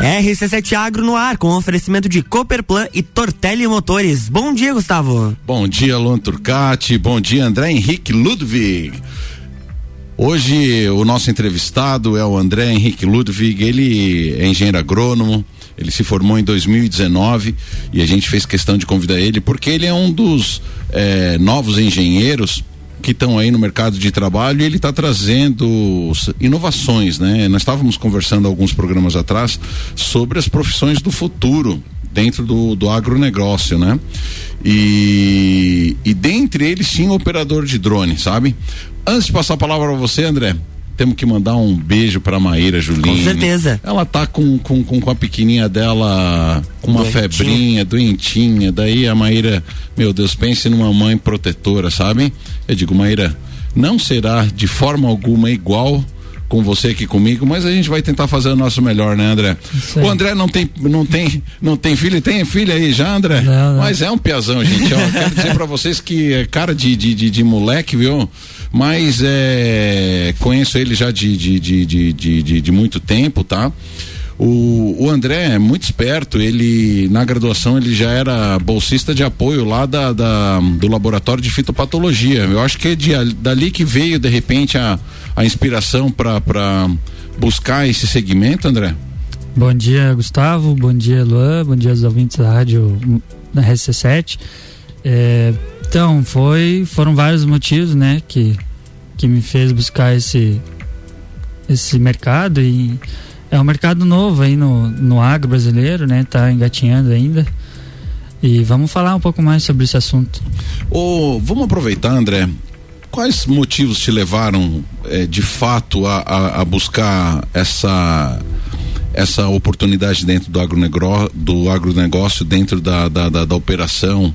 RC7 Agro no ar, com oferecimento de Cooperplan e Tortelli Motores. Bom dia, Gustavo. Bom dia, Luan Turcati. Bom dia, André Henrique Ludwig. Hoje o nosso entrevistado é o André Henrique Ludwig, ele é engenheiro agrônomo, ele se formou em 2019 e a gente fez questão de convidar ele porque ele é um dos é, novos engenheiros que estão aí no mercado de trabalho ele está trazendo inovações, né? Nós estávamos conversando alguns programas atrás sobre as profissões do futuro dentro do, do agronegócio, né? E, e dentre eles tinha um operador de drone, sabe? Antes de passar a palavra para você, André, temos que mandar um beijo pra Maíra Julinho. Com certeza. Ela tá com, com, com, com a pequenininha dela com uma doentinha. febrinha, doentinha. Daí a Maíra, meu Deus, pense numa mãe protetora, sabe? Eu digo, Maíra, não será de forma alguma igual com você aqui comigo, mas a gente vai tentar fazer o nosso melhor, né, André? O André não tem, não tem, não tem filho, tem filho aí já, André? Não, não. Mas é um piazão, gente. Ó, quero dizer para vocês que é cara de, de, de, de, moleque, viu? Mas é, conheço ele já de, de, de, de, de, de muito tempo, tá? O, o André é muito esperto, ele na graduação ele já era bolsista de apoio lá da, da do laboratório de fitopatologia. Eu acho que é de, dali que veio de repente a, a inspiração para buscar esse segmento, André. Bom dia, Gustavo. Bom dia, Luan. Bom dia aos ouvintes da rádio da RC7. É, então, foi, foram vários motivos, né, que, que me fez buscar esse, esse mercado e é um mercado novo aí no, no agro brasileiro, né? Tá engatinhando ainda. E vamos falar um pouco mais sobre esse assunto. Oh, vamos aproveitar, André. Quais motivos te levaram eh, de fato a, a, a, buscar essa essa oportunidade dentro do agronegócio, do agronegócio dentro da, da, da, da operação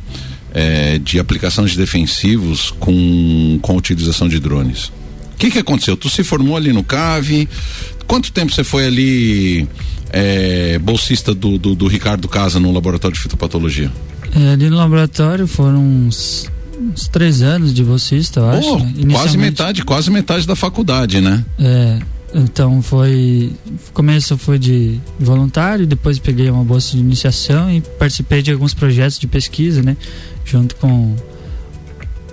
eh, de aplicação de defensivos com, com a utilização de drones? O que, que aconteceu? Tu se formou ali no CAVE, Quanto tempo você foi ali é, bolsista do, do, do, Ricardo Casa no laboratório de fitopatologia? É, ali no laboratório foram uns, uns três anos de bolsista, eu acho. Oh, quase metade, quase metade da faculdade, né? É. Então foi. Começo foi de voluntário, depois peguei uma bolsa de iniciação e participei de alguns projetos de pesquisa, né? Junto com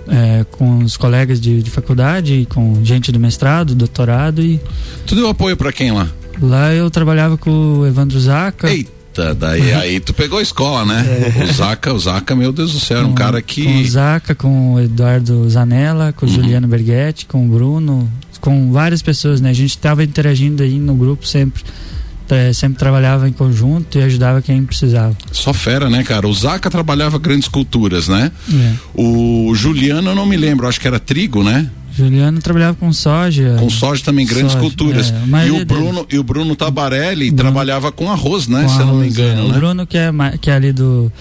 é, com os colegas de, de faculdade, com gente do mestrado, doutorado e. Tu deu apoio para quem lá? Lá eu trabalhava com o Evandro Zaca. Eita, daí aí tu pegou a escola, né? É. O Zaca, o Zaca, meu Deus do céu, era um cara que. Com o Zaca, com o Eduardo Zanella, com o uhum. Juliano Berghetti, com o Bruno, com várias pessoas, né? A gente estava interagindo aí no grupo sempre é, sempre trabalhava em conjunto e ajudava quem precisava. Só fera, né, cara? O Zaca trabalhava grandes culturas, né? É. O Juliano eu não me lembro, acho que era trigo, né? Juliano trabalhava com soja. Com soja também, grandes soja, culturas. É, e, o Bruno, e o Bruno Tabarelli Bruno, trabalhava com arroz, né? Com se arroz, eu não me engano, é. né? O Bruno, que é, que é ali do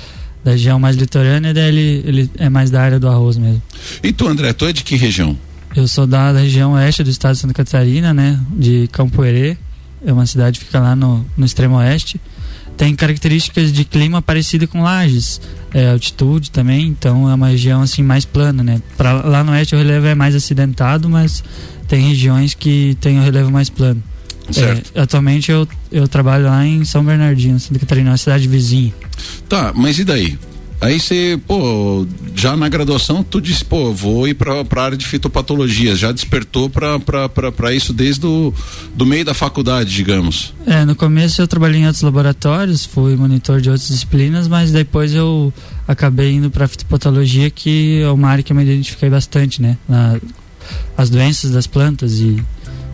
da região mais litorânea, ele, ele é mais da área do arroz mesmo. E tu, André, tu é de que região? Eu sou da, da região oeste do estado de Santa Catarina, né? De Campo Herê é uma cidade que fica lá no, no extremo oeste. Tem características de clima parecido com Lages, é, altitude também, então é uma região assim mais plana, né? Pra, lá no oeste o relevo é mais acidentado, mas tem regiões que tem o relevo mais plano. É, atualmente eu, eu trabalho lá em São Bernardino, Santa Catarina, uma cidade vizinha. Tá, mas e daí? Aí você, pô, já na graduação, tu disse, pô, vou ir pra, pra área de fitopatologia. Já despertou pra isso desde o do meio da faculdade, digamos. É, no começo eu trabalhei em outros laboratórios, fui monitor de outras disciplinas, mas depois eu acabei indo pra fitopatologia, que é uma área que eu me identifiquei bastante, né? Na, as doenças das plantas e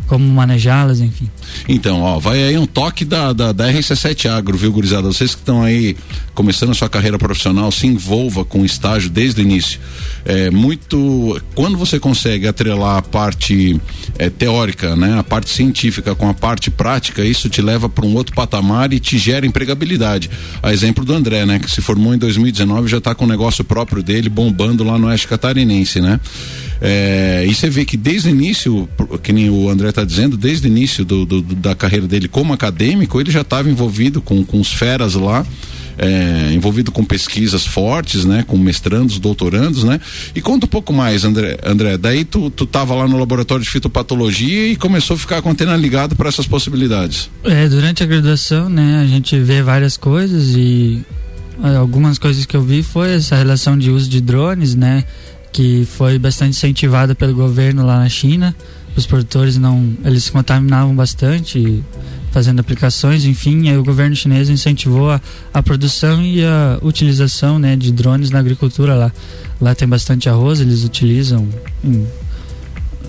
como manejá-las, enfim. Então, ó, vai aí um toque da, da, da RC7 Agro, viu, gurizada? Vocês que estão aí começando a sua carreira profissional, se envolva com o estágio desde o início. É muito. Quando você consegue atrelar a parte é, teórica, né, a parte científica com a parte prática, isso te leva para um outro patamar e te gera empregabilidade. A exemplo do André, né, que se formou em 2019 já está com o negócio próprio dele bombando lá no Oeste Catarinense, né? É, e você vê que desde o início, que nem o André está dizendo, desde o início do, do, da carreira dele como acadêmico, ele já estava envolvido com, com os feras lá é, envolvido com pesquisas fortes, né? Com mestrandos, doutorandos, né? E conta um pouco mais, André. André daí tu, tu tava lá no laboratório de fitopatologia e começou a ficar com a antena ligada para essas possibilidades. É, durante a graduação, né? A gente vê várias coisas e é, algumas coisas que eu vi foi essa relação de uso de drones, né? Que foi bastante incentivada pelo governo lá na China. Os produtores não, eles contaminavam bastante fazendo aplicações, enfim, o governo chinês incentivou a, a produção e a utilização, né, de drones na agricultura lá. Lá tem bastante arroz, eles utilizam. Em,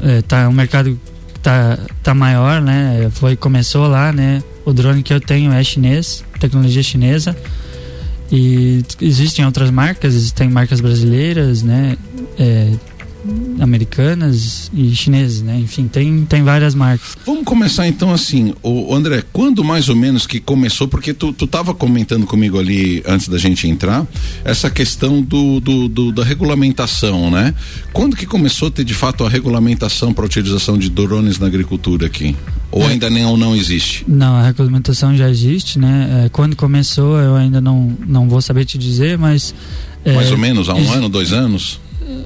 é, tá um mercado tá tá maior, né? Foi começou lá, né? O drone que eu tenho é chinês, tecnologia chinesa. E existem outras marcas, existem marcas brasileiras, né? É, americanas e chinesas, né? Enfim, tem, tem várias marcas. Vamos começar então assim, o André, quando mais ou menos que começou, porque tu, tu tava comentando comigo ali antes da gente entrar, essa questão do, do, do da regulamentação, né? Quando que começou a ter de fato a regulamentação para a utilização de drones na agricultura aqui? Ou é. ainda nem ou não existe? Não, a regulamentação já existe, né? É, quando começou, eu ainda não, não vou saber te dizer, mas. É, mais ou menos, há um ano, dois anos?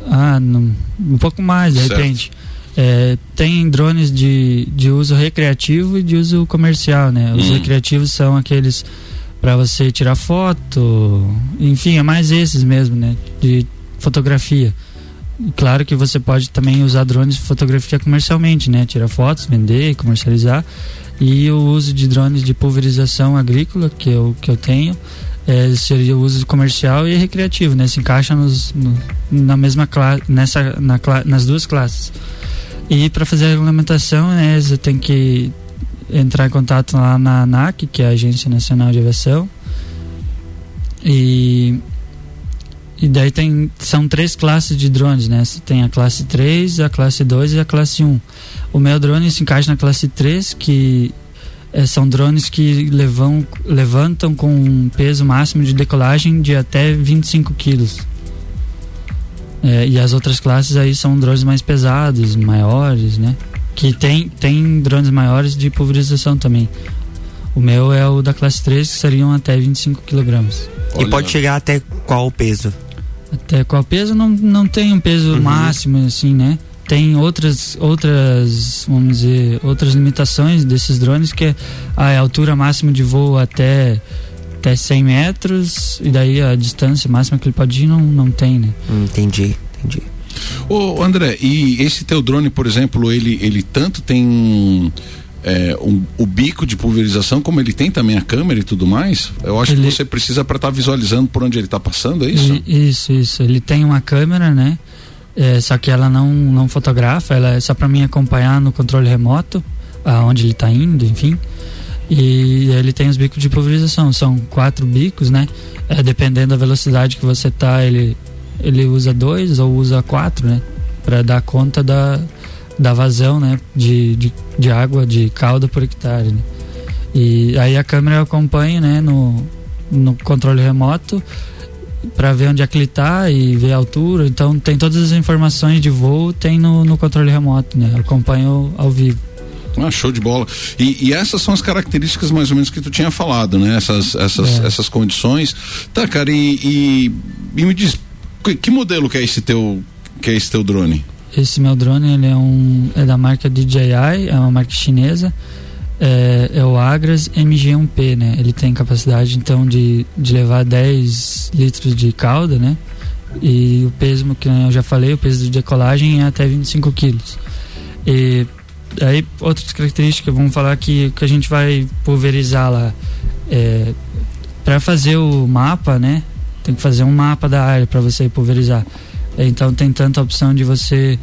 Ah, não, um pouco mais, de certo. repente. É, tem drones de, de uso recreativo e de uso comercial, né? Os hum. recreativos são aqueles para você tirar foto, enfim, é mais esses mesmo, né? De fotografia. Claro que você pode também usar drones de fotografia comercialmente, né? Tirar fotos, vender, comercializar. E o uso de drones de pulverização agrícola, que eu, que eu tenho, é, seria o uso comercial e recreativo, né? Se encaixa nos, no, na mesma classe, nessa, na, nas duas classes. E para fazer a regulamentação, né, você tem que entrar em contato lá na ANAC, que é a Agência Nacional de Aviação. E, e daí tem, são três classes de drones, né? Tem a classe 3, a classe 2 e a classe 1. O meu drone se encaixa na classe 3, que é, são drones que levam, levantam com um peso máximo de decolagem de até 25 quilos. É, e as outras classes aí são drones mais pesados, maiores, né? Que tem, tem drones maiores de pulverização também. O meu é o da classe 3, que seriam até 25 kg. E pode chegar até qual peso? Até qual peso? Não, não tem um peso uhum. máximo, assim, né? tem outras outras vamos dizer outras limitações desses drones que é a altura máxima de voo até até 100 metros e daí a distância máxima que ele pode ir não não tem né entendi entendi Ô André e esse teu drone por exemplo ele ele tanto tem é, um, o bico de pulverização, como ele tem também a câmera e tudo mais, eu acho ele... que você precisa para estar tá visualizando por onde ele está passando, é isso? Isso, isso. Ele tem uma câmera, né? É, só que ela não, não fotografa, ela é só para mim acompanhar no controle remoto, aonde ele está indo, enfim. E ele tem os bicos de pulverização, são quatro bicos, né? É, dependendo da velocidade que você tá, ele, ele usa dois ou usa quatro, né? Para dar conta da, da vazão, né? De, de, de água, de calda por hectare. Né? E aí a câmera acompanha, né? No, no controle remoto para ver onde é que ele tá e ver a altura. Então tem todas as informações de voo, tem no, no controle remoto, né? Eu acompanho ao vivo. Ah, show de bola. E, e, essas são as características mais ou menos que tu tinha falado, né? Essas, essas, é. essas condições. Tá, cara, e, e, e, me diz, que, que modelo que é esse teu, que é esse teu drone? Esse meu drone, ele é um, é da marca DJI, é uma marca chinesa é, é, o Agras MG1P, né? Ele tem capacidade então de, de levar 10 litros de calda, né? E o peso, que eu já falei, o peso de decolagem é até 25 quilos. E aí outras características, vamos falar que que a gente vai pulverizar lá é, para fazer o mapa, né? Tem que fazer um mapa da área para você pulverizar. Então tem tanta opção de você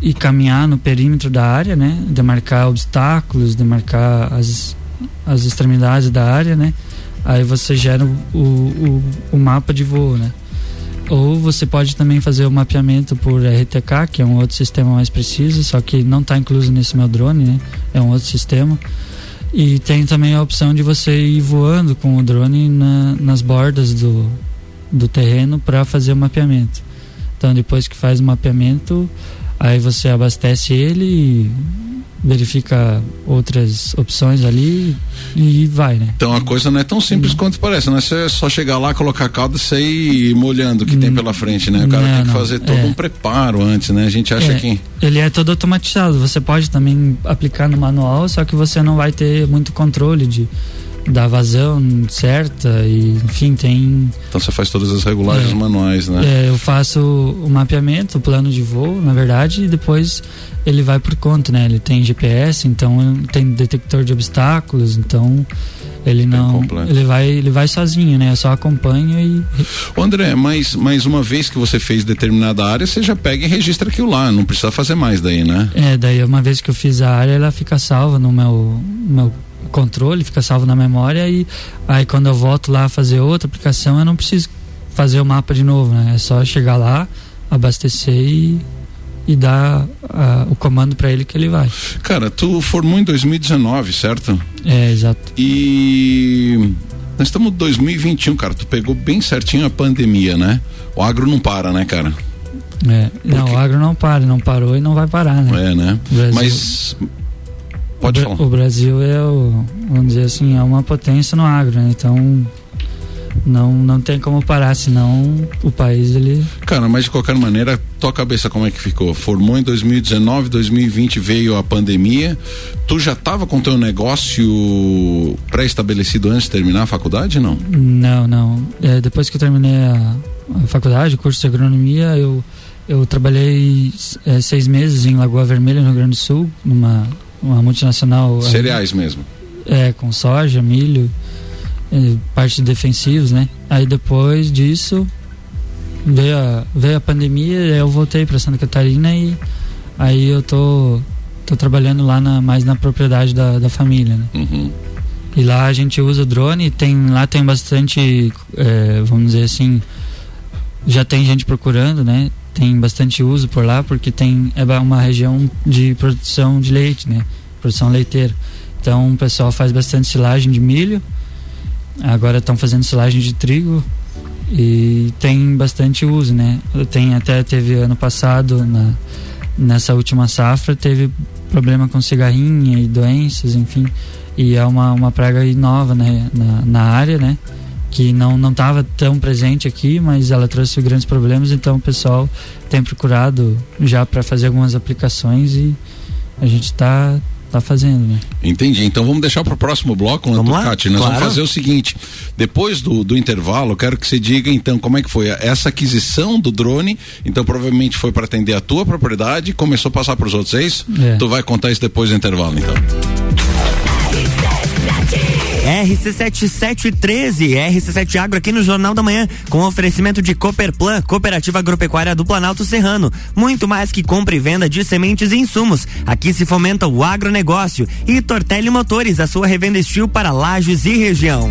e caminhar no perímetro da área, né? Demarcar obstáculos, demarcar as, as extremidades da área, né? Aí você gera o, o, o mapa de voo, né? Ou você pode também fazer o mapeamento por RTK, que é um outro sistema mais preciso, só que não está incluso nesse meu drone, né? É um outro sistema. E tem também a opção de você ir voando com o drone na, nas bordas do, do terreno para fazer o mapeamento. Então, depois que faz o mapeamento, Aí você abastece ele verifica outras opções ali e vai, né? Então a coisa não é tão simples quanto parece, não é só chegar lá, colocar a calda e sair molhando o que tem pela frente, né? O cara não, tem que fazer todo é. um preparo antes, né? A gente acha é, que. Ele é todo automatizado, você pode também aplicar no manual, só que você não vai ter muito controle de da vazão certa e enfim tem então você faz todas as regulagens é, manuais né? É, eu faço o mapeamento o plano de voo na verdade e depois ele vai por conta, né? Ele tem GPS, então tem detector de obstáculos, então ele não ele vai ele vai sozinho né? Eu só acompanho e o André mas mais uma vez que você fez determinada área você já pega e registra aquilo lá não precisa fazer mais daí né? É daí uma vez que eu fiz a área ela fica salva no meu meu controle fica salvo na memória e aí quando eu volto lá a fazer outra aplicação eu não preciso fazer o mapa de novo né é só chegar lá abastecer e e dar uh, o comando para ele que ele vai. Cara, tu formou em 2019, certo? É, exato. E nós estamos em 2021, cara. Tu pegou bem certinho a pandemia, né? O agro não para, né, cara? É, Porque... não, o agro não para, não parou e não vai parar, né? É, né? Brasil... Mas pode o, falar. O Brasil é o, vamos dizer assim, é uma potência no agro, né? Então não não tem como parar, senão o país ele. Cara, mas de qualquer maneira, tua cabeça como é que ficou? Formou em 2019, 2020 veio a pandemia. Tu já estava com teu negócio pré-estabelecido antes de terminar a faculdade, não? Não, não. É, depois que eu terminei a, a faculdade, o curso de agronomia, eu eu trabalhei é, seis meses em Lagoa Vermelha, no Rio Grande do Sul, numa uma multinacional. Cereais mesmo? É, com soja, milho. É, parte defensivos, né? Aí depois disso veio a, veio a pandemia, eu voltei para Santa Catarina e aí eu tô tô trabalhando lá na, mais na propriedade da, da família, né? Uhum. E lá a gente usa drone, tem lá tem bastante, é, vamos dizer assim, já tem gente procurando, né? Tem bastante uso por lá porque tem é uma região de produção de leite, né? Produção leiteira. Então o pessoal faz bastante silagem de milho Agora estão fazendo silagem de trigo e tem bastante uso, né? Tem até teve ano passado na nessa última safra teve problema com cigarrinha e doenças, enfim, e é uma, uma praga nova, né, na, na área, né? Que não não estava tão presente aqui, mas ela trouxe grandes problemas, então o pessoal tem procurado já para fazer algumas aplicações e a gente está tá fazendo, né? Entendi. Então vamos deixar para o próximo bloco, vamos lá? Nós claro. vamos fazer o seguinte: depois do, do intervalo, eu quero que você diga então como é que foi essa aquisição do drone. Então provavelmente foi para atender a tua propriedade, começou a passar para os outros, é isso? É. Tu vai contar isso depois do intervalo, então. RC7713, RC7 Agro aqui no Jornal da Manhã, com oferecimento de Cooperplan, Cooperativa Agropecuária do Planalto Serrano. Muito mais que compra e venda de sementes e insumos. Aqui se fomenta o agronegócio. E Tortelli Motores, a sua revenda estil para lajes e região.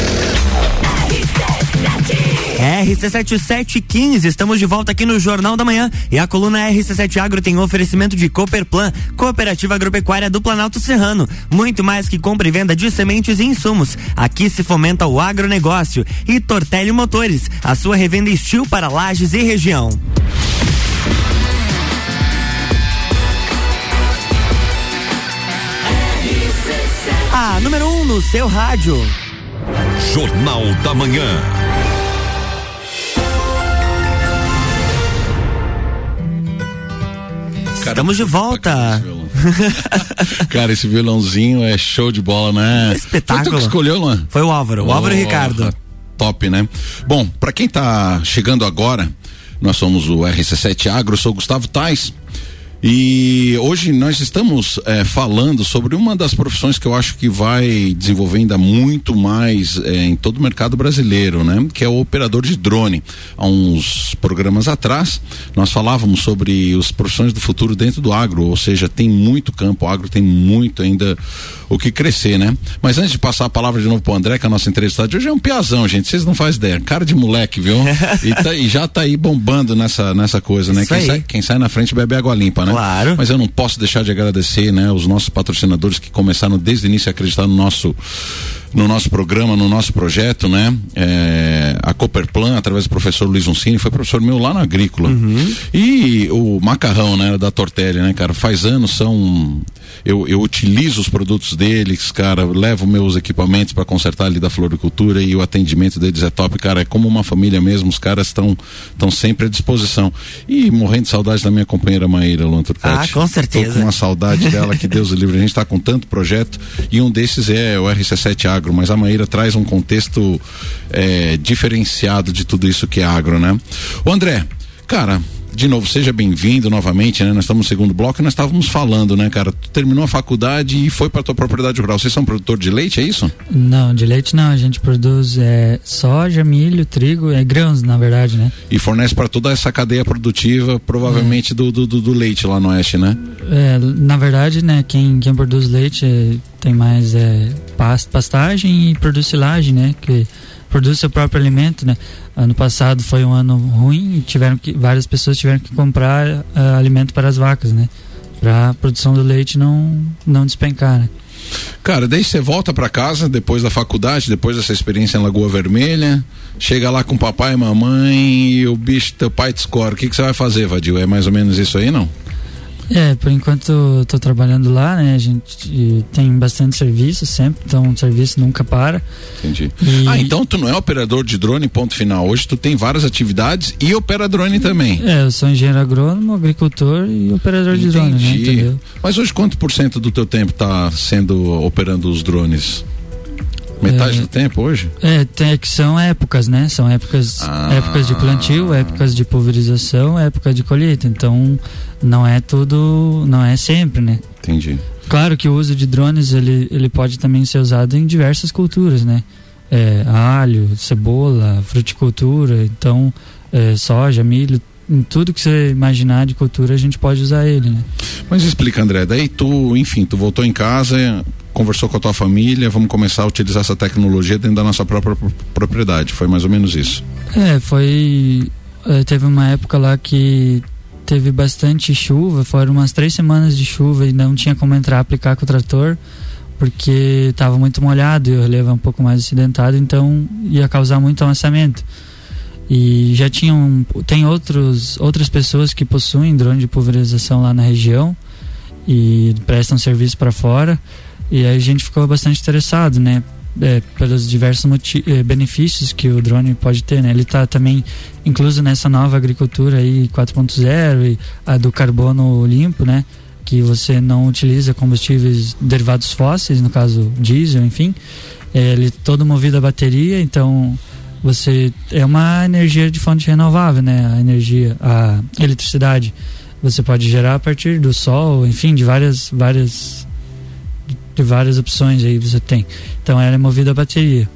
RC7715, estamos de volta aqui no Jornal da Manhã e a coluna RC7 Agro tem oferecimento de Cooperplan, Cooperativa Agropecuária do Planalto Serrano. Muito mais que compra e venda de sementes e insumos. Aqui se fomenta o agronegócio. E Tortelli Motores, a sua revenda estil para lajes e região. A número 1 um no seu rádio. Jornal da Manhã. Estamos de volta. Cara, esse violãozinho é show de bola, né? Espetáculo. Foi tu que escolheu, Luan? Foi o Álvaro, o Álvaro e Ricardo. Top, né? Bom, para quem tá chegando agora, nós somos o RC7 Agro, sou o Gustavo Tais. E hoje nós estamos é, falando sobre uma das profissões que eu acho que vai desenvolver ainda muito mais é, em todo o mercado brasileiro, né? Que é o operador de drone. Há uns programas atrás, nós falávamos sobre as profissões do futuro dentro do agro, ou seja, tem muito campo, o agro tem muito ainda o que crescer, né? Mas antes de passar a palavra de novo pro André, que é a nossa entrevistada de hoje é um piazão, gente, vocês não fazem ideia, cara de moleque, viu? e, tá, e, já tá aí bombando nessa, nessa coisa, né? Quem sai, quem sai, na frente bebe água limpa, né? Claro. Mas eu não posso deixar de agradecer, né? Os nossos patrocinadores que começaram desde o início a acreditar no nosso no nosso programa, no nosso projeto, né? É, a Cooperplan, através do professor Luiz Uncini, foi professor meu lá na Agrícola. Uhum. E o macarrão, né? Da Tortelli, né, cara? Faz anos são. Eu, eu utilizo os produtos deles, cara, levo meus equipamentos para consertar ali da floricultura e o atendimento deles é top, cara. É como uma família mesmo, os caras estão estão sempre à disposição. E morrendo de saudade da minha companheira Maíra Luan Ah, com certeza. Tô com uma saudade dela, que Deus o livre. A gente está com tanto projeto e um desses é o RC7 Agro, mas a Maíra traz um contexto é, diferenciado de tudo isso que é agro, né? O André, cara, de novo, seja bem-vindo novamente, né? Nós estamos no segundo bloco e nós estávamos falando, né, cara? Tu terminou a faculdade e foi para tua propriedade rural. Vocês são produtor de leite, é isso? Não, de leite não. A gente produz é, soja, milho, trigo, é grãos, na verdade, né? E fornece para toda essa cadeia produtiva, provavelmente é. do, do, do, leite lá no oeste, né? É, na verdade, né, quem, quem produz leite tem mais é, pastagem e produz silagem, né? Que produz seu próprio alimento, né? Ano passado foi um ano ruim tiveram que várias pessoas tiveram que comprar uh, alimento para as vacas, né? Para a produção do leite não não despencar, né? Cara, daí você volta para casa depois da faculdade, depois dessa experiência em Lagoa Vermelha, chega lá com papai e mamãe e o bicho teu pai te escora. O que que você vai fazer, Vadil? É mais ou menos isso aí, não? É, por enquanto estou trabalhando lá, né? A gente tem bastante serviço sempre, então o serviço nunca para. Entendi. E... Ah, então tu não é operador de drone, ponto final. Hoje tu tem várias atividades e opera drone também. É, eu sou engenheiro agrônomo, agricultor e operador Entendi. de drone, né? Entendeu? Mas hoje quanto por cento do teu tempo está sendo operando os drones? Metade é, do tempo hoje? É, tem, que são épocas, né? São épocas, ah. épocas de plantio, épocas de pulverização, época de colheita. Então, não é tudo, não é sempre, né? Entendi. Claro que o uso de drones, ele, ele pode também ser usado em diversas culturas, né? É, alho, cebola, fruticultura, então, é, soja, milho, em tudo que você imaginar de cultura a gente pode usar ele, né? Mas explica, André, daí tu, enfim, tu voltou em casa, conversou com a tua família, vamos começar a utilizar essa tecnologia dentro da nossa própria propriedade. Foi mais ou menos isso. É, foi. É, teve uma época lá que teve bastante chuva, foram umas três semanas de chuva e não tinha como entrar aplicar com o trator porque estava muito molhado e o relevo é um pouco mais acidentado, então ia causar muito amassamento. E já tinham tem outros outras pessoas que possuem drone de pulverização lá na região e prestam serviço para fora. E aí a gente ficou bastante interessado, né? É, pelos diversos é, benefícios que o drone pode ter, né? Ele está também incluso nessa nova agricultura aí 4.0 e a do carbono limpo, né? Que você não utiliza combustíveis derivados fósseis, no caso diesel, enfim. É, ele todo movido a bateria, então você é uma energia de fonte renovável, né? A energia, a eletricidade você pode gerar a partir do sol, enfim, de várias várias de várias opções aí você tem. Então ela é movida a bateria.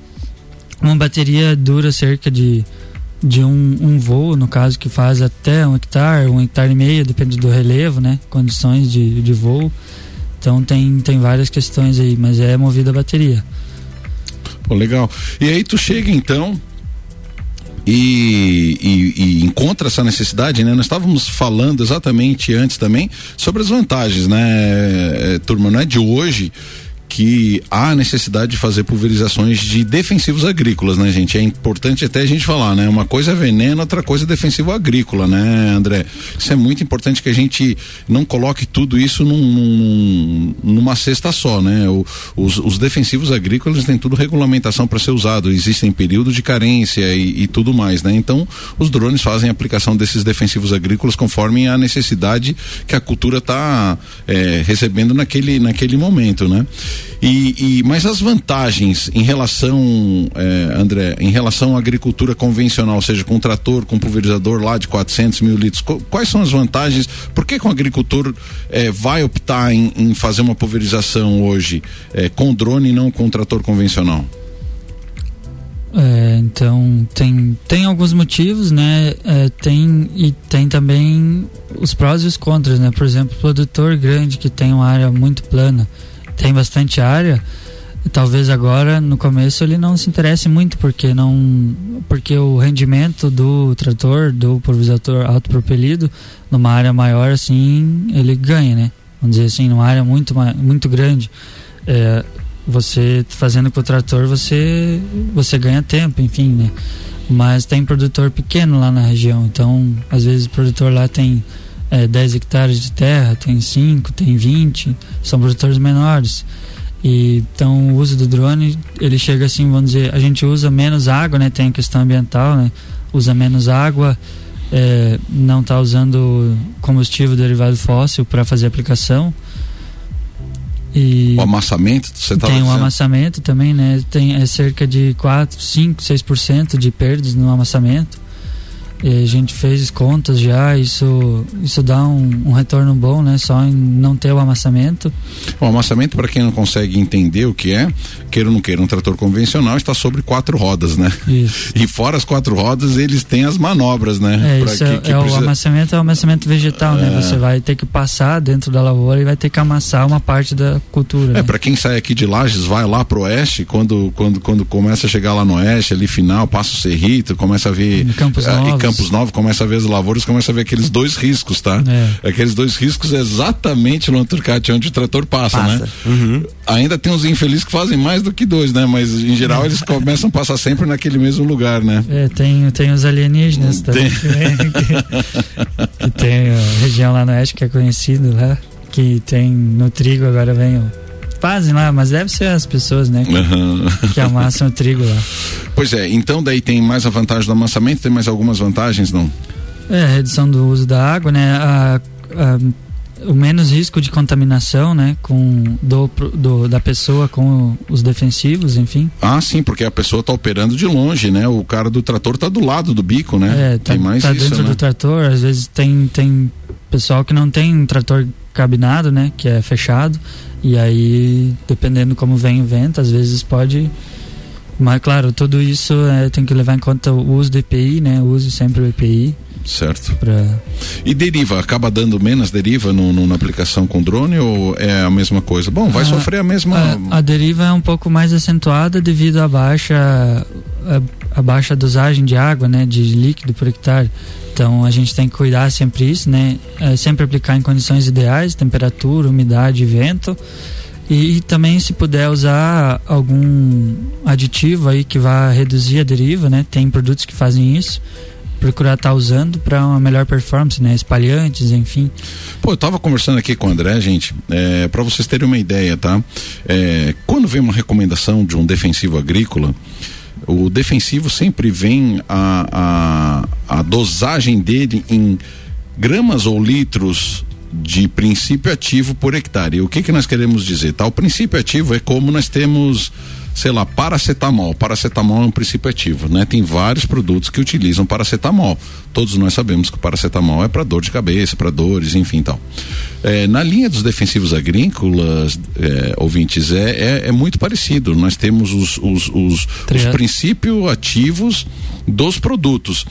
Uma bateria dura cerca de, de um, um voo, no caso, que faz até um hectare, um hectare e meio, depende do relevo, né? Condições de, de voo. Então tem, tem várias questões aí, mas é movida a bateria. Pô, legal. E aí tu chega então e, e, e, encontra essa necessidade, né? Nós estávamos falando exatamente antes também sobre as vantagens, né, é, turma? Não é de hoje que há necessidade de fazer pulverizações de defensivos agrícolas, né, gente? É importante até a gente falar, né? Uma coisa é veneno, outra coisa é defensivo agrícola, né, André? Isso é muito importante que a gente não coloque tudo isso num, num, numa cesta só, né? O, os, os, defensivos agrícolas têm tudo regulamentação para ser usado, existem períodos de carência e, e, tudo mais, né? Então, os drones fazem aplicação desses defensivos agrícolas conforme a necessidade que a cultura está é, recebendo naquele, naquele momento, né? E, e, mas as vantagens em relação, é, André, em relação à agricultura convencional, ou seja, com trator, com pulverizador lá de 400 mil litros, quais são as vantagens? Por que, que o agricultor é, vai optar em, em, fazer uma pulverização hoje é, com drone e não com trator convencional? É, então tem, tem alguns motivos, né? É, tem e tem também os prós e os contras, né? Por exemplo, produtor grande que tem uma área muito plana, tem bastante área, talvez agora no começo ele não se interesse muito porque não porque o rendimento do trator, do pulverizador autopropelido numa área maior assim, ele ganha, né? Vamos dizer assim, numa área muito muito grande. É, você fazendo com o trator você você ganha tempo enfim né mas tem produtor pequeno lá na região então às vezes o produtor lá tem é, 10 hectares de terra tem 5 tem 20 são produtores menores. E então o uso do drone ele chega assim vamos dizer a gente usa menos água né? Tem a questão ambiental né? Usa menos água é, não está usando combustível derivado fóssil para fazer aplicação. E o amassamento, você tá Tem o um amassamento também, né? Tem é cerca de 4, 5, 6% de perdas no amassamento. E a gente fez contas já, isso, isso dá um, um, retorno bom, né? Só em não ter o amassamento. O amassamento, para quem não consegue entender o que é, queira ou não queira, um trator convencional está sobre quatro rodas, né? Isso. E fora as quatro rodas, eles têm as manobras, né? É, isso que, é, que é precisa... o amassamento é o amassamento vegetal, né? é... né? Você vai ter que passar dentro da lavoura e vai ter que amassar uma parte da cultura. É, né? para quem sai aqui de Lages, vai lá pro oeste, quando, quando, quando começa a chegar lá no oeste, ali final, passa o Cerrito, começa a ver. Em Campos uh, Novos. Campos Novos, começa a ver as lavouras, começa a ver aqueles dois riscos, tá? É. Aqueles dois riscos é exatamente no Anturcate, onde o trator passa, né? passa. né? Uhum. Ainda tem uns infelizes que fazem mais do que dois, né? Mas em geral eles começam a passar sempre naquele mesmo lugar, né? É, tem, tem os alienígenas também. Tem. que, que tem a região lá no oeste que é conhecido lá, que tem no trigo agora vem o fazem lá, mas deve ser as pessoas, né? Que, uhum. que amassam o trigo lá. Pois é, então daí tem mais a vantagem do amassamento, tem mais algumas vantagens, não? É, redução do uso da água, né? A, a, o menos risco de contaminação, né, com do, do, da pessoa com os defensivos, enfim. Ah, sim, porque a pessoa está operando de longe, né? O cara do trator está do lado do bico, né? É, tá, tem mais tá isso, dentro né? do trator, às vezes tem tem pessoal que não tem trator cabinado, né, que é fechado, e aí dependendo como vem o vento, às vezes pode mas claro, tudo isso é, tem que levar em conta o uso do EPI, né? Use sempre o EPI. Certo. Pra... E deriva, acaba dando menos deriva no, no, na aplicação com drone ou é a mesma coisa? Bom, vai a, sofrer a mesma. A, a, deriva é um pouco mais acentuada devido à baixa, a, a, baixa dosagem de água, né, de líquido por hectare. Então a gente tem que cuidar sempre isso, né? É sempre aplicar em condições ideais, temperatura, umidade, vento. E, e, também se puder usar algum aditivo aí que vá reduzir a deriva, né? Tem produtos que fazem isso procurar estar tá usando para uma melhor performance, né? Espalhantes, enfim. Pô, eu tava conversando aqui com o André, gente, é, para vocês terem uma ideia, tá? É, quando vem uma recomendação de um defensivo agrícola, o defensivo sempre vem a, a, a dosagem dele em gramas ou litros de princípio ativo por hectare. O que que nós queremos dizer? Tá? O princípio ativo é como nós temos sei lá, paracetamol. Paracetamol é um princípio ativo, né? Tem vários produtos que utilizam paracetamol. Todos nós sabemos que o paracetamol é para dor de cabeça, para dores, enfim, tal. É, na linha dos defensivos agrícolas, é, ouvintes, é, é, é, muito parecido. Nós temos os, os, os, os princípios ativos dos produtos.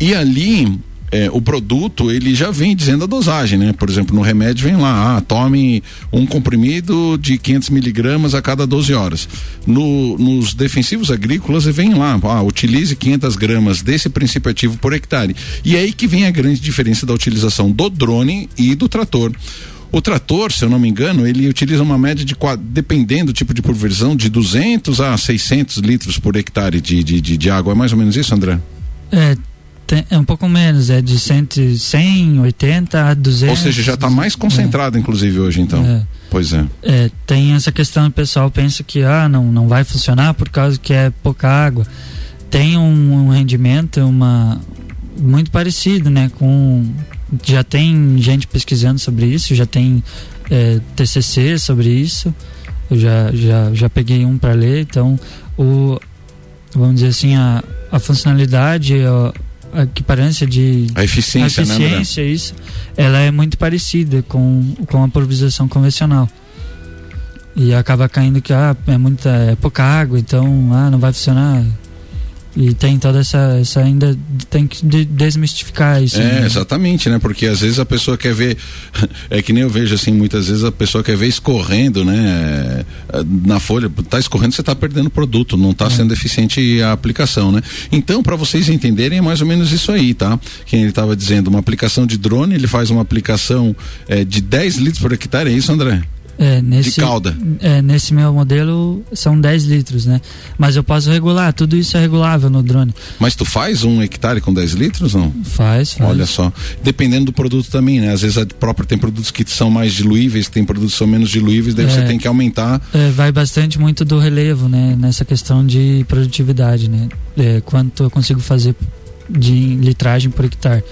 E ali é, o produto ele já vem dizendo a dosagem, né? Por exemplo, no remédio vem lá, ah, tome um comprimido de 500 miligramas a cada 12 horas. No, nos defensivos agrícolas vem lá, ah, utilize 500 gramas desse princípio ativo por hectare. E é aí que vem a grande diferença da utilização do drone e do trator. O trator, se eu não me engano, ele utiliza uma média de, dependendo do tipo de pulverização, de 200 a 600 litros por hectare de, de, de, de água. É mais ou menos isso, André? É, tem, é um pouco menos, é de 100, 100 80 a 200. Ou seja, já está mais concentrado, é. inclusive, hoje, então. É. Pois é. é. Tem essa questão, o pessoal pensa que ah, não, não vai funcionar por causa que é pouca água. Tem um, um rendimento, uma muito parecido, né? Com já tem gente pesquisando sobre isso, já tem é, TCC sobre isso. Eu já já, já peguei um para ler, então o vamos dizer assim a, a funcionalidade, a equiparância de a eficiência, a né, eficiência né, isso, ela é muito parecida com, com a pulverização convencional. E acaba caindo que ah, é muita é pouca água, então ah, não vai funcionar. E tem toda essa, essa ainda tem que desmistificar isso. É, né? exatamente, né? Porque às vezes a pessoa quer ver, é que nem eu vejo assim, muitas vezes a pessoa quer ver escorrendo, né? Na folha, tá escorrendo, você tá perdendo produto, não tá é. sendo eficiente a aplicação, né? Então, para vocês entenderem, é mais ou menos isso aí, tá? Quem ele estava dizendo, uma aplicação de drone, ele faz uma aplicação é, de 10 litros por hectare, é isso, André? É, nesse, de calda. É, nesse meu modelo são 10 litros, né? Mas eu posso regular, tudo isso é regulável no drone. Mas tu faz um hectare com 10 litros, não? Faz, faz. Olha só. Dependendo do produto também, né? Às vezes a própria tem produtos que são mais diluíveis, tem produtos que são menos diluíveis, daí é, você tem que aumentar. É, vai bastante muito do relevo, né? Nessa questão de produtividade, né? É, quanto eu consigo fazer de litragem por hectare.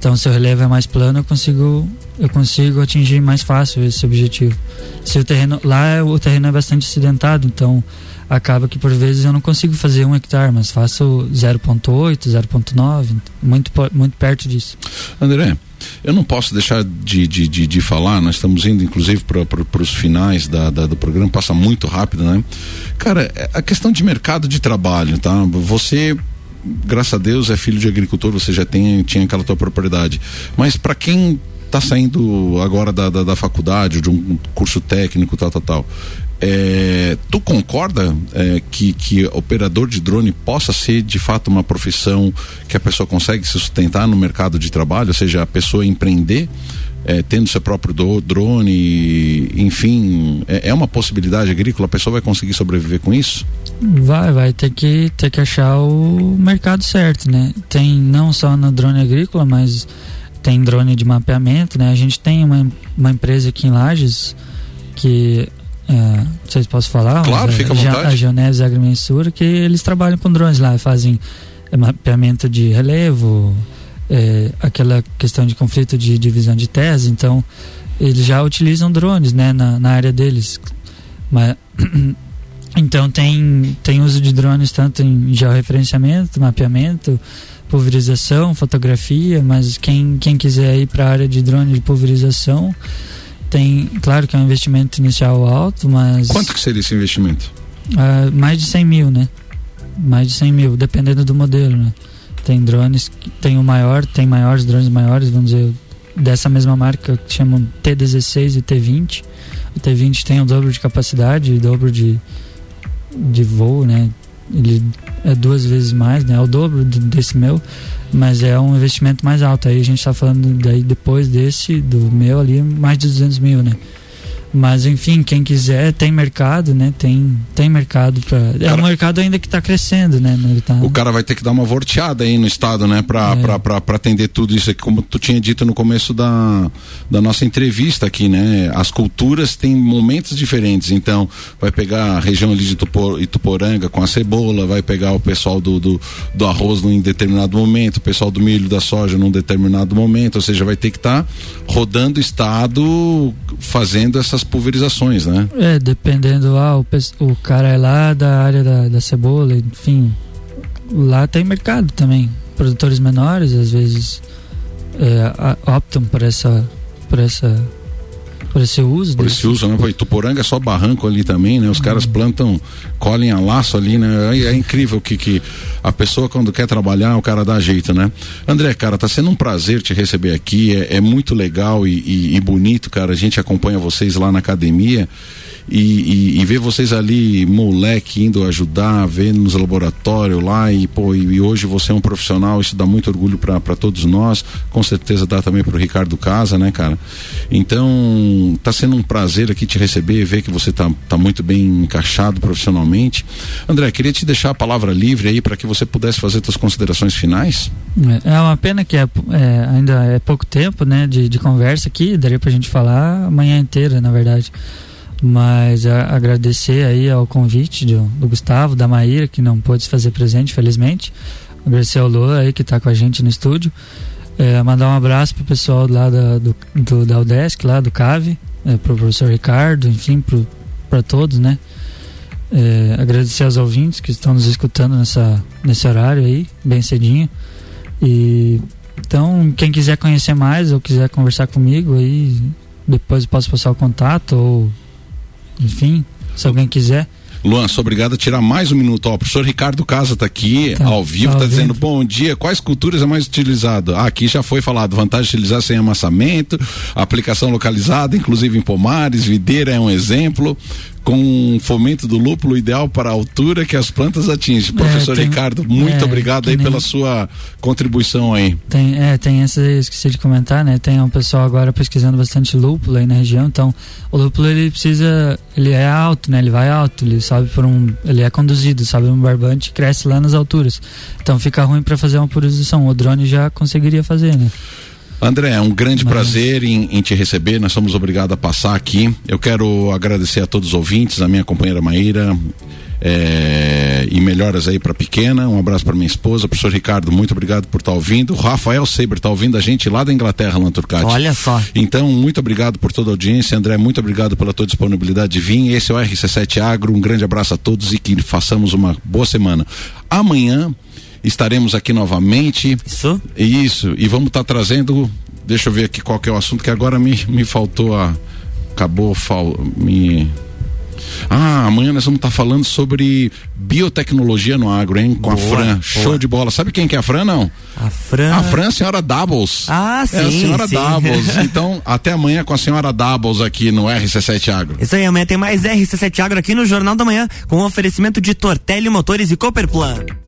Então, se o relevo é mais plano, eu consigo eu consigo atingir mais fácil esse objetivo. Se o terreno lá o terreno é bastante acidentado, então acaba que por vezes eu não consigo fazer um hectare, mas faço 0.8, 0.9, muito muito perto disso. André, eu não posso deixar de, de, de, de falar, nós estamos indo inclusive para os finais da, da, do programa, passa muito rápido, né? Cara, é, a questão de mercado de trabalho, tá? Você graças a Deus é filho de agricultor, você já tem tinha aquela tua propriedade. Mas para quem está saindo agora da, da, da, faculdade, de um curso técnico, tal, tal, tal. É, tu concorda é, que, que operador de drone possa ser de fato uma profissão que a pessoa consegue se sustentar no mercado de trabalho, ou seja, a pessoa empreender? É, tendo seu próprio do, drone, enfim, é, é, uma possibilidade agrícola, a pessoa vai conseguir sobreviver com isso? Vai, vai ter que ter que achar o mercado certo, né? Tem não só no drone agrícola, mas tem drone de mapeamento, né? A gente tem uma, uma empresa aqui em Lages que é, não sei se posso falar. Claro, fica à vontade. A Geonese Agrimensura, que eles trabalham com drones lá, fazem é, mapeamento de relevo, é, aquela questão de conflito de divisão de terras, então eles já utilizam drones, né, na, na área deles. Mas, então tem, tem uso de drones tanto em georreferenciamento, mapeamento, pulverização, fotografia, mas quem, quem quiser ir para a área de drone de pulverização, tem, claro que é um investimento inicial alto, mas... Quanto que seria esse investimento? Uh, mais de 100 mil, né? Mais de 100 mil, dependendo do modelo, né? Tem drones, tem o maior, tem maiores drones maiores, vamos dizer, dessa mesma marca que chamam T16 e T20. O T20 tem o dobro de capacidade, dobro de, de voo, né? Ele é duas vezes mais, né? É o dobro desse meu, mas é um investimento mais alto. Aí a gente está falando daí depois desse, do meu ali, mais de 200 mil, né? Mas enfim, quem quiser tem mercado, né? Tem, tem mercado para É um mercado ainda que está crescendo, né? Tá... O cara vai ter que dar uma volteada aí no estado, né? Para é. atender tudo isso aqui, como tu tinha dito no começo da, da nossa entrevista aqui, né? As culturas têm momentos diferentes. Então, vai pegar a região ali de Tupor, Ituporanga com a cebola, vai pegar o pessoal do, do, do arroz num determinado momento, o pessoal do milho da soja num determinado momento. Ou seja, vai ter que estar tá rodando o estado fazendo essas essas pulverizações, né? É, dependendo, ah, o, o cara é lá da área da, da cebola, enfim, lá tem mercado também. Produtores menores, às vezes, é, optam por essa, por essa por esse uso. Por esse uso, né? Pô, Tuporanga é só barranco ali também, né? Os uhum. caras plantam, colhem a laço ali, né? É, é, incrível que, que a pessoa quando quer trabalhar, o cara dá jeito, né? André, cara, tá sendo um prazer te receber aqui, é, é muito legal e, e, e bonito, cara. A gente acompanha vocês lá na academia e, e, e, ver vocês ali, moleque, indo ajudar, vendo nos laboratórios lá e, pô, e, e, hoje você é um profissional, isso dá muito orgulho para todos nós, com certeza dá também pro Ricardo Casa, né, cara? Então, tá sendo um prazer aqui te receber, ver que você tá, tá muito bem encaixado profissionalmente. André, queria te deixar a palavra livre aí para que você pudesse fazer suas considerações finais. É, é uma pena que é, é, ainda é pouco tempo, né, de, de conversa aqui, daria pra gente falar a manhã inteira, na verdade. Mas a, agradecer aí ao convite do, do, Gustavo, da Maíra, que não pôde se fazer presente, felizmente. Agradecer ao Lua aí que está com a gente no estúdio. É, mandar um abraço pro pessoal lá da, do, do, da UDESC, lá do CAVE, é, pro professor Ricardo, enfim, para todos, né? É, agradecer aos ouvintes que estão nos escutando nessa, nesse horário aí, bem cedinho. E então, quem quiser conhecer mais ou quiser conversar comigo aí, depois posso passar o contato ou enfim, se alguém quiser. Luan, sou obrigado a tirar mais um minuto. Ó, o professor Ricardo Casa está aqui tá, ao vivo, está tá dizendo bom dia. Quais culturas é mais utilizado? Ah, aqui já foi falado, vantagem de utilizar sem amassamento, aplicação localizada, inclusive em pomares, videira é um exemplo com fomento do lúpulo ideal para a altura que as plantas atingem. É, Professor tem, Ricardo, muito é, obrigado aí pela sua contribuição aí. Tem, é, tem essa, esqueci de comentar, né? Tem um pessoal agora pesquisando bastante lúpulo aí na região, então o lúpulo ele precisa, ele é alto, né? Ele vai alto, ele sobe por um, ele é conduzido, sobe um barbante cresce lá nas alturas. Então fica ruim para fazer uma purização. O drone já conseguiria fazer, né? André, é um grande Mas... prazer em, em, te receber. Nós somos obrigados a passar aqui. Eu quero agradecer a todos os ouvintes, a minha companheira Maíra. É, e melhoras aí para pequena. Um abraço para minha esposa, professor Ricardo, muito obrigado por estar tá ouvindo. O Rafael Saber está ouvindo a gente lá da Inglaterra, Lanturcati. Olha só. Então, muito obrigado por toda a audiência, André, muito obrigado pela tua disponibilidade de vir. Esse é o RC7 Agro. Um grande abraço a todos e que façamos uma boa semana. Amanhã estaremos aqui novamente. Isso? Isso, e vamos estar tá trazendo, deixa eu ver aqui qual que é o assunto que agora me, me faltou a acabou fal, me ah, amanhã nós vamos estar tá falando sobre biotecnologia no agro, hein? Com boa, a Fran. Boa. Show de bola. Sabe quem que é a Fran, não? A Fran. A Fran é a senhora Doubles. Ah, sim. É a senhora sim. Doubles. Então, até amanhã com a senhora Doubles aqui no RC7 Agro. Isso aí, amanhã tem mais RC7 Agro aqui no Jornal da Manhã, com oferecimento de Tortelli Motores e Cooperplan.